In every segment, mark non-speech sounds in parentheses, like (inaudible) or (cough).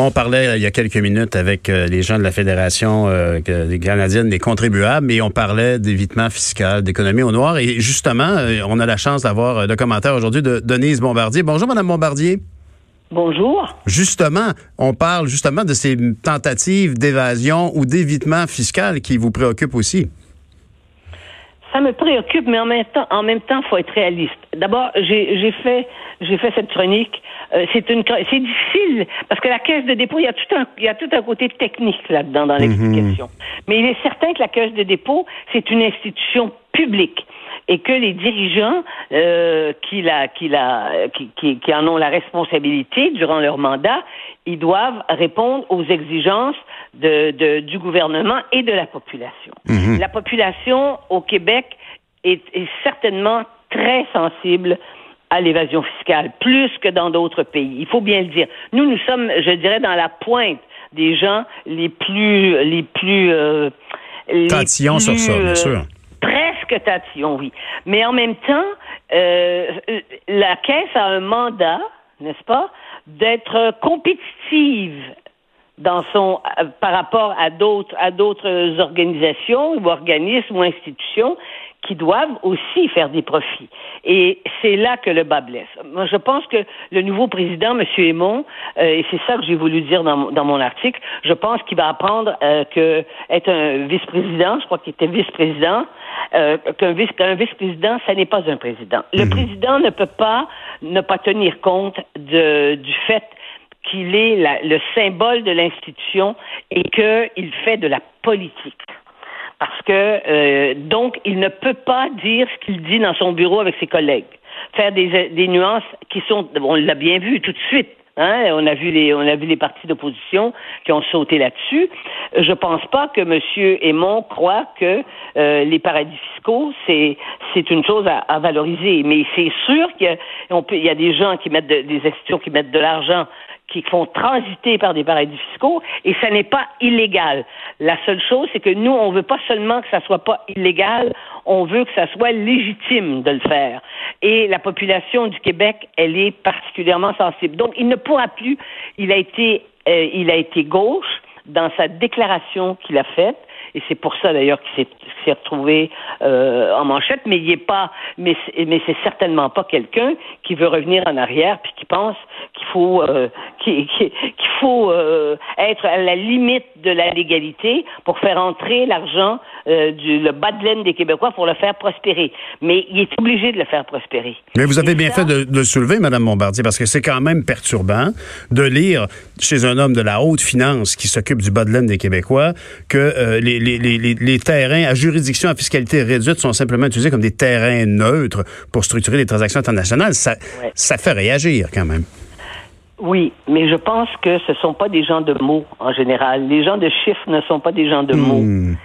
On parlait il y a quelques minutes avec euh, les gens de la Fédération euh, des Canadiennes des contribuables et on parlait d'évitement fiscal, d'économie au noir. Et justement, euh, on a la chance d'avoir le commentaire aujourd'hui de Denise Bombardier. Bonjour, Madame Bombardier. Bonjour. Justement, on parle justement de ces tentatives d'évasion ou d'évitement fiscal qui vous préoccupent aussi. Ça me préoccupe, mais en même temps, en même temps, faut être réaliste. D'abord, j'ai fait, j'ai fait cette chronique. Euh, c'est une, c'est difficile parce que la caisse de dépôt, il y a tout un, il y a tout un côté technique là-dedans dans l'explication. Mhm. Mais il est certain que la caisse de dépôt, c'est une institution publique et que les dirigeants euh, qui, la, qui, la, qui, qui, qui, en ont la responsabilité durant leur mandat, ils doivent répondre aux exigences de, de du gouvernement et de la population. Mhm. La population au Québec est, est certainement très sensible à l'évasion fiscale, plus que dans d'autres pays. Il faut bien le dire. Nous, nous sommes, je dirais, dans la pointe des gens les plus, les plus, euh, sur ça, bien euh, sûr. presque tatillons, oui. Mais en même temps, euh, la caisse a un mandat, n'est-ce pas, d'être compétitive dans son par rapport à d'autres à d'autres organisations ou organismes ou institutions qui doivent aussi faire des profits. Et c'est là que le bas blesse. Moi, je pense que le nouveau président, M. Aymon, euh, et c'est ça que j'ai voulu dire dans, dans, mon article, je pense qu'il va apprendre euh, que être un vice-président, je crois qu'il était vice-président, euh, qu'un vice, vice-président, ça n'est pas un président. Le mhm. président ne peut pas ne pas tenir compte de, du fait qu'il est le symbole de l'institution et qu'il fait de la politique. Parce que euh, donc il ne peut pas dire ce qu'il dit dans son bureau avec ses collègues. Faire des, des nuances qui sont on l'a bien vu tout de suite. Hein? On a vu les on a vu les partis d'opposition qui ont sauté là-dessus. Je pense pas que M. Aymon croit que euh, les paradis fiscaux c'est c'est une chose à, à valoriser. Mais c'est sûr qu'il y a, peut, il y a des gens qui mettent des institutions qui mettent de l'argent qui font transiter par des paradis fiscaux et ça n'est pas illégal. La seule chose, c'est que nous, on veut pas seulement que ça soit pas illégal, on veut que ça soit légitime de le faire. Et la population du Québec, elle est particulièrement sensible. Donc, il ne pourra plus. Il a été, euh, il a été gauche dans sa déclaration qu'il a faite et c'est pour ça d'ailleurs qu'il s'est retrouvé euh, en manchette, mais il est pas, mais mais c'est certainement pas quelqu'un qui veut revenir en arrière puis qui pense qu'il faut euh, qu'il faut euh, être à la limite de la légalité pour faire entrer l'argent du le bas de laine des Québécois pour le faire prospérer. Mais il est obligé de le faire prospérer. Mais vous avez bien fait de, de, le soulever, Madame Bombardier, parce que c'est quand même perturbant de lire chez un homme de la haute finance qui s'occupe du bas de laine des Québécois que les les, terrains à juridiction à fiscalité réduite sont simplement utilisés comme des terrains neutres pour structurer les transactions internationales. Ça, ça fait réagir quand même. Oui, mais je pense que ce ne sont pas des gens de mots en général. Les gens de chiffres ne sont pas des gens de hmm. mots.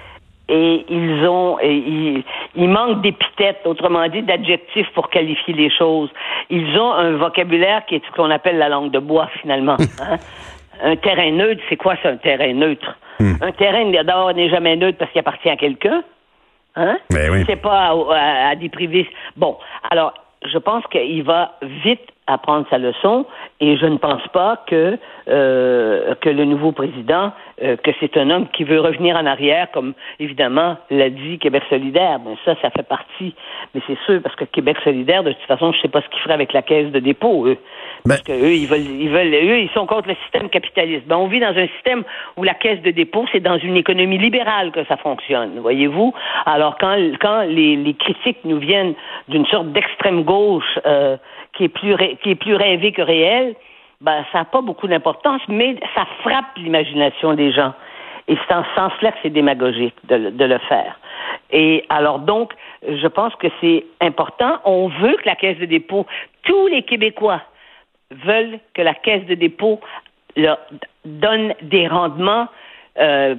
Et ils ont, et ils, manquent d'épithètes, autrement dit, d'adjectifs pour qualifier les choses. Ils ont un vocabulaire qui est ce qu'on appelle la langue de bois, finalement. (laughs) Hein. Un terrain neutre, c'est quoi, c'est un terrain neutre? Hmm. Un terrain, d'abord, n'est jamais neutre parce qu'il appartient à quelqu'un. Hein? Ben c'est pas à, des privés. Bon, alors, je pense qu'il va vite apprendre sa leçon et je ne pense pas que euh, que le nouveau président euh, que c'est un homme qui veut revenir en arrière comme évidemment l'a dit Québec solidaire. Mais ça ça fait partie. Mais c'est sûr parce que Québec solidaire de toute façon je sais pas ce qu'il ferait avec la caisse de dépôt eux. Ben parce que eux ils veulent ils veulent eux ils sont contre le système capitaliste. Ben on vit dans un système où la caisse de dépôt c'est dans une économie libérale que ça fonctionne voyez-vous? Alors quand quand les, les critiques nous viennent d'une sorte d'extrême gauche euh, qui est plus qui est plus rêvé que réel, ben ça n'a pas beaucoup d'importance, mais ça frappe l'imagination des gens. Et c'est en ce sens-là que c'est démagogique de, de, le faire. Et alors donc, je pense que c'est important. On veut que la Caisse de dépôt, tous les Québécois veulent que la Caisse de dépôt leur donne des rendements euh,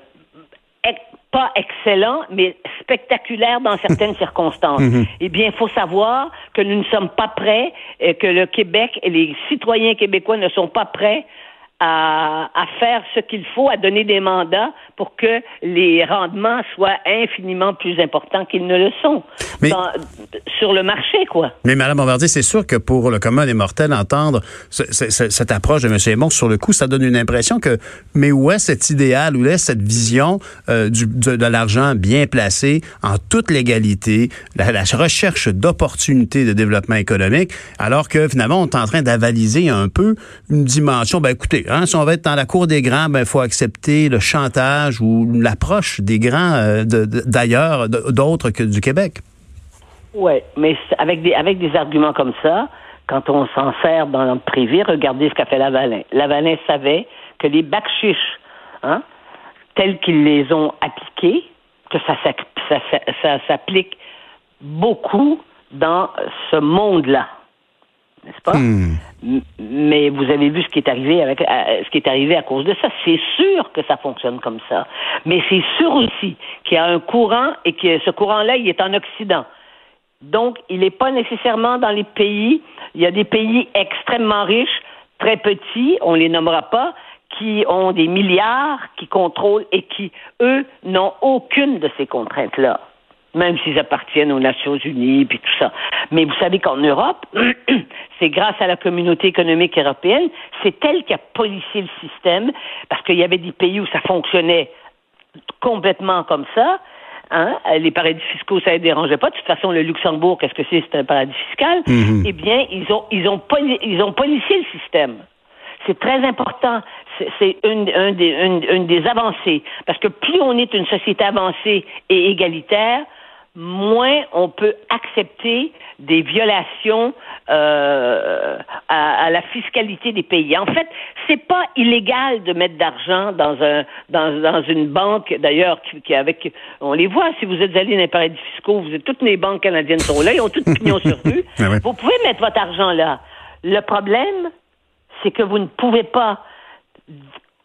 pas excellent, mais spectaculaire dans certaines (laughs) circonstances. Mhm. Eh bien, il faut savoir que nous ne sommes pas prêts, et que le Québec et les citoyens québécois ne sont pas prêts à, à faire ce qu'il faut, à donner des mandats pour que les rendements soient infiniment plus importants qu'ils ne le sont sur le marché, quoi. Mais Mme Bombardier, c'est sûr que pour le commun des mortels, entendre cette approche de M. Aymon, sur le coup, ça donne une impression que, mais où est cet idéal, où est cette vision euh, du, de, l'argent bien placé en toute légalité, la, la recherche d'opportunités de développement économique, alors que finalement, on est en train d'avaliser un peu une dimension, ben écoutez, hein, si on va être dans la cour des grands, ben il faut accepter le chantage ou l'approche des grands euh, d'ailleurs, d'autres que du Québec. Oui, mais avec des, avec des arguments comme ça, quand on s'en sert dans le privé, regardez ce qu'a fait Lavalin. Lavalin savait que les bacs chiches, hein, tels qu'ils les ont appliqués, que ça s'applique beaucoup dans ce monde-là n'est-ce pas? Hmm. Mais vous avez vu ce qui est arrivé avec euh, ce qui est arrivé à cause de ça. C'est sûr que ça fonctionne comme ça. Mais c'est sûr aussi qu'il y a un courant et que ce courant-là, il est en Occident. Donc, il n'est pas nécessairement dans les pays. Il y a des pays extrêmement riches, très petits, on les nommera pas, qui ont des milliards, qui contrôlent et qui, eux, n'ont aucune de ces contraintes-là même s'ils appartiennent aux Nations Unies puis tout ça. Mais vous savez qu'en Europe, (clears throat) c'est grâce à la communauté économique européenne, c'est elle qui a policié le système parce qu'il y avait des pays où ça fonctionnait complètement comme ça. Hein? Les paradis fiscaux, ça ne dérangeait pas. De toute façon, le Luxembourg, qu'est-ce que c'est? C'est un paradis fiscal. Mm-hmm. Eh bien, ils ont, ils ont, ils ont policié le système. C'est très important. C'est une, des, une, des avancées. Parce que plus on est une société avancée et égalitaire, moins on peut accepter des violations euh, à, la fiscalité des pays. En fait, c'est pas illégal de mettre d'argent dans un dans, dans une banque. D'ailleurs, qui, avec on les voit. Si vous êtes allé dans les paradis fiscaux, vous êtes toutes les banques canadiennes sont là, ils ont toutes pignon sur rue. (laughs) Ah vous pouvez mettre votre argent là. Le problème, c'est que vous ne pouvez pas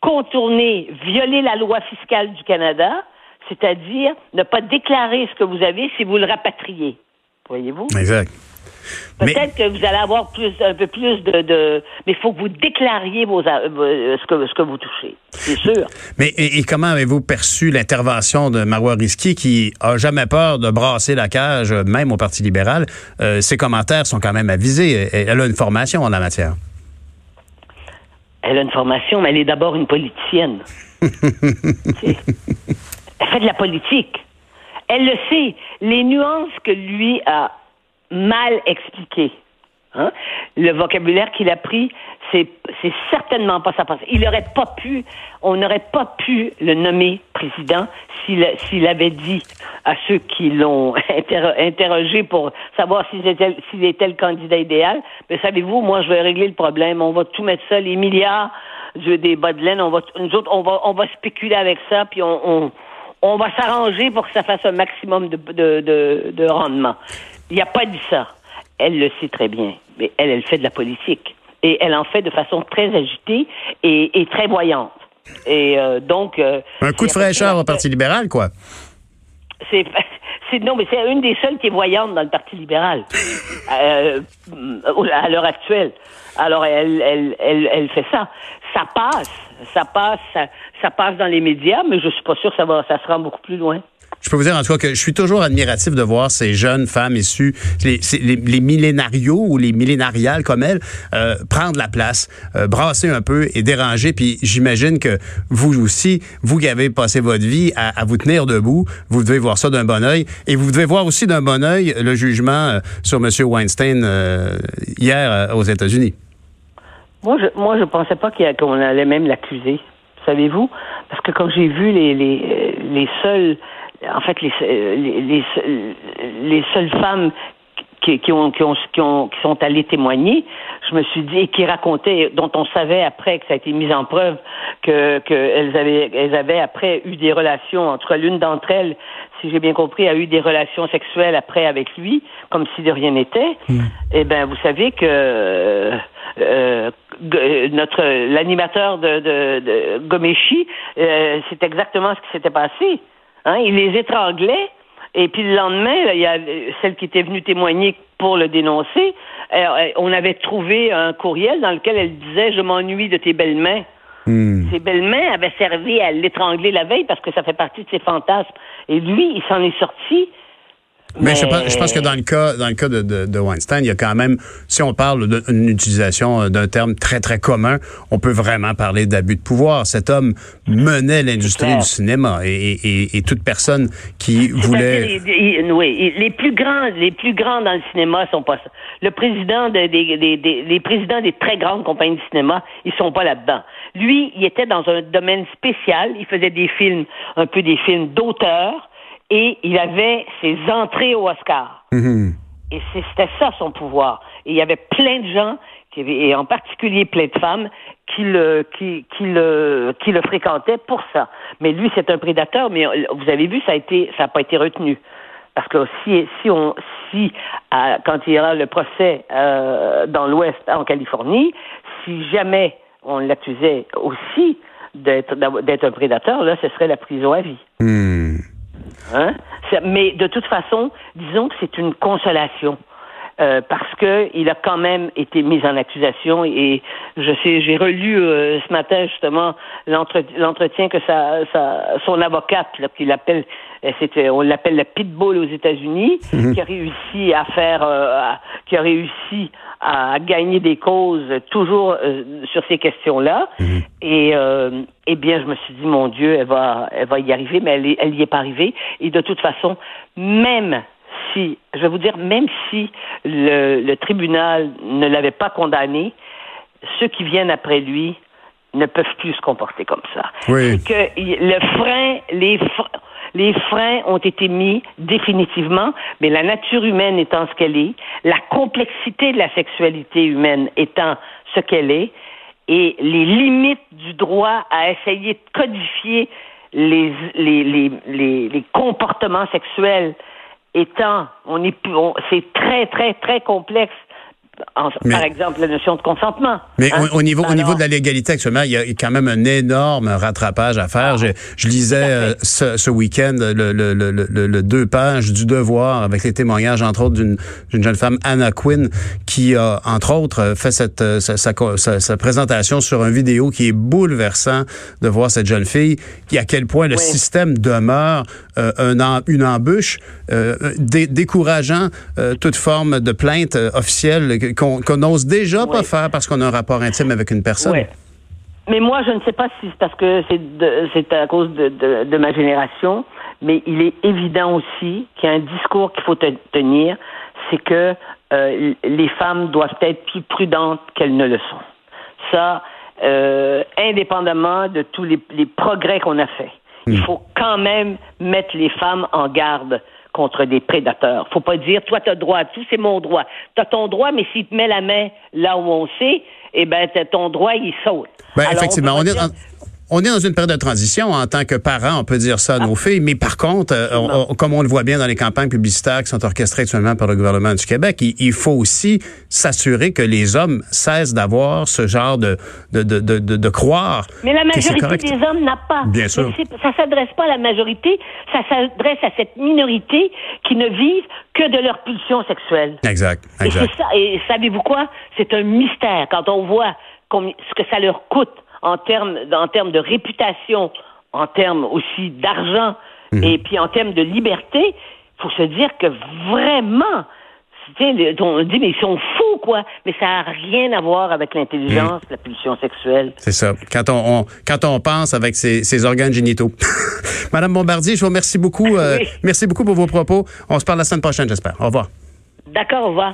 contourner, violer la loi fiscale du Canada c'est-à-dire ne pas déclarer ce que vous avez si vous le rapatriez. Voyez-vous? Exact. Peut-être que vous allez avoir plus, un peu plus de, mais il faut que vous déclariez vos, euh, ce, que, ce que vous touchez, c'est sûr. Mais et, comment avez-vous perçu l'intervention de Marois Risky qui a jamais peur de brasser la cage, même au Parti libéral? Euh, Ses commentaires sont quand même avisés. Elle a une formation en la matière. Elle a une formation, mais elle est d'abord une politicienne. (laughs) Elle fait de la politique. Elle le sait. Les nuances que lui a mal expliquées. Hein? Le vocabulaire qu'il a pris, c'est, certainement pas sa pensée. Il n'aurait pas pu, on n'aurait pas pu le nommer président s'il, avait dit à ceux qui l'ont (laughs) interrogé pour savoir s'il était, était le candidat idéal. Mais savez-vous, moi, je vais régler le problème. On va tout mettre ça, les milliards des bas de laine, on va, nous autres, on va, on va spéculer avec ça, puis on on va s'arranger pour que ça fasse un maximum de, de, de, rendement. Il n'y a pas dit ça. Elle le sait très bien, mais elle, elle fait de la politique. Et elle en fait de façon très agitée et, et très voyante. Et euh, donc... Euh, un coup de fraîcheur au Parti libéral, quoi. C'est... Non, mais c'est une des seules qui est voyante dans le Parti libéral (laughs) euh, à l'heure actuelle. Alors, elle, elle, elle, elle fait ça. Ça passe, ça passe, ça, passe dans les médias, mais je suis pas sûr que ça va, ça se rend beaucoup plus loin. Je peux vous dire en tout cas que je suis toujours admiratif de voir ces jeunes femmes issues, les, les, millénarios ou les millénariales comme elles, euh, prendre la place, euh, brasser un peu et déranger. Puis j'imagine que vous aussi, vous qui avez passé votre vie à, vous tenir debout, vous devez voir ça d'un bon oeil. Et vous devez voir aussi d'un bon oeil le jugement euh, sur M. Weinstein hier aux États-Unis. Moi, je moi, je pensais pas qu'on allait même l'accuser. Savez-vous? Parce que quand j'ai vu les, les, les seuls, en fait, les, les, les, seules femmes qui, qui, ont, qui, ont, qui, ont, qui sont allées témoigner, je me suis dit, et qui racontaient, dont on savait après que ça a été mis en preuve, que qu'elles avaient, elles avaient après eu des relations entre l'une d'entre elles, si j'ai bien compris, a eu des relations sexuelles après avec lui, comme si de rien n'était. Hmm. Eh ben, vous savez que euh, notre l'animateur de, de, de Gomeshi, euh, c'est exactement ce qui s'était passé. Hein? Il les étranglait. Et puis le lendemain, il y a celle qui était venue témoigner pour le dénoncer. On avait trouvé un courriel dans lequel elle disait Je m'ennuie de tes belles mains. Ses belles mains avaient servi à l'étrangler la veille parce que ça fait partie de ses fantasmes. Et lui, il s'en est sorti mais, Je, pense, je, pense, que dans le cas, dans le cas de, de, de, Weinstein, il y a quand même, si on parle d'une utilisation euh, d'un terme très, très commun, on peut vraiment parler d'abus de pouvoir. Cet homme menait l'industrie du cinéma et, et, et, toute personne qui voulait... Les, oui, les plus grands, les plus grands dans le cinéma sont pas ça. Le président des, des, des, les présidents des très grandes compagnies de cinéma, ils sont pas là-dedans. Lui, il était dans un domaine spécial. Il faisait des films, un peu des films d'auteur et il avait ses entrées au Oscar. Mm-hmm. Et c'était ça son pouvoir. Et il y avait plein de gens, qui et en particulier plein de femmes, qui le, qui, qui le, qui le fréquentaient pour ça. Mais lui, c'est un prédateur, mais vous avez vu, ça a été, ça n'a pas été retenu. Parce que si, si on, si, quand il y aura le procès euh, dans l'Ouest, en Californie, si jamais on l'accusait aussi d'être, un prédateur, là, ce serait la prison à vie. Mm. Hein? Mais de toute façon, disons que c'est une consolation. Euh, parce que il a quand même été mis en accusation et je sais, j'ai relu euh, ce matin justement l'entretien que sa, sa, son avocate, qu'il appelle, euh, c'était, on l'appelle le pitbull aux États-Unis, Mhm. qui a réussi à faire, euh, à- qui a réussi à gagner des causes toujours euh, sur ces questions-là. Et euh, eh bien, je me suis dit, mon Dieu, elle va, elle va y arriver, mais elle, elle y est pas arrivée. Et de toute façon, même si, je vais vous dire, même si le, le tribunal ne l'avait pas condamné, ceux qui viennent après lui ne peuvent plus se comporter comme ça. Oui. Que y- le frein, les, fr- les freins ont été mis définitivement, mais la nature humaine étant ce qu'elle est, la complexité de la sexualité humaine étant ce qu'elle est, et les limites du droit à essayer de codifier les, les, les, les, les comportements sexuels étant, on est, c'est très, très, très complexe. En- Mais- par exemple, la notion de consentement. Mais Hein? au, au niveau, au niveau de la légalité actuellement, il y a quand même un énorme rattrapage à faire. Je, je lisais euh, ce, ce week-end le, le, le, le, le deux pages du Devoir avec les témoignages, entre autres, d'une jeune femme, Anna Quinn, qui a, entre autres, fait cette, euh, sa, sa, sa- sa présentation sur une vidéo qui est bouleversant de voir cette jeune fille, qui à quel point le Oui. système demeure euh, un une embûche euh, dé- décourageant toute forme de plainte officielle qu'on qu'on n'ose déjà pas faire parce qu'on a un rapport intime avec une personne. Mais moi, je ne sais pas si c'est parce que c'est à cause de, de, de ma génération, mais il est évident aussi qu'il y a un discours qu'il faut te- tenir, c'est que euh, les femmes doivent être plus prudentes qu'elles ne le sont. Ça, euh, indépendamment de tous les, les progrès qu'on a faits, il faut quand même mettre les femmes en garde contre des prédateurs. Faut pas dire, toi, tu as droit à tout, c'est mon droit. Tu as ton droit, mais s'il te met la main là où on sait, eh ben, t'as ton droit, il saute. Ben, Alors, effectivement, on, est dire- on est dans une période de transition en tant que parents, on peut dire ça à nos filles, mais par contre, euh, on- on- comme on le voit bien dans les campagnes publicitaires qui sont orchestrées actuellement par le gouvernement du Québec, il, il faut aussi s'assurer que les hommes cessent d'avoir ce genre de de, de, de, de- croire Mais la majorité des hommes n'a pas. Bien sûr. Ça s'adresse pas à la majorité, ça s'adresse à cette minorité qui ne vivent que de leur pulsion sexuelle. Exact, Et, exact. ça, et savez-vous quoi? C'est un mystère quand on voit ce que ça leur coûte en termes, en termes de réputation, en termes aussi d'argent, Mhm. et puis en termes de liberté. Il faut se dire que vraiment, on dit, mais ils sont fous, quoi. Mais ça n'a rien à voir avec l'intelligence, Mhm. la pulsion sexuelle. C'est ça. Quand on, on- quand on pense avec ses, ses organes génitaux. (laughs) Madame Bombardier, je vous remercie beaucoup. euh. (laughs) Merci beaucoup pour vos propos. On se parle la semaine prochaine, j'espère. Au revoir. D'accord, au revoir.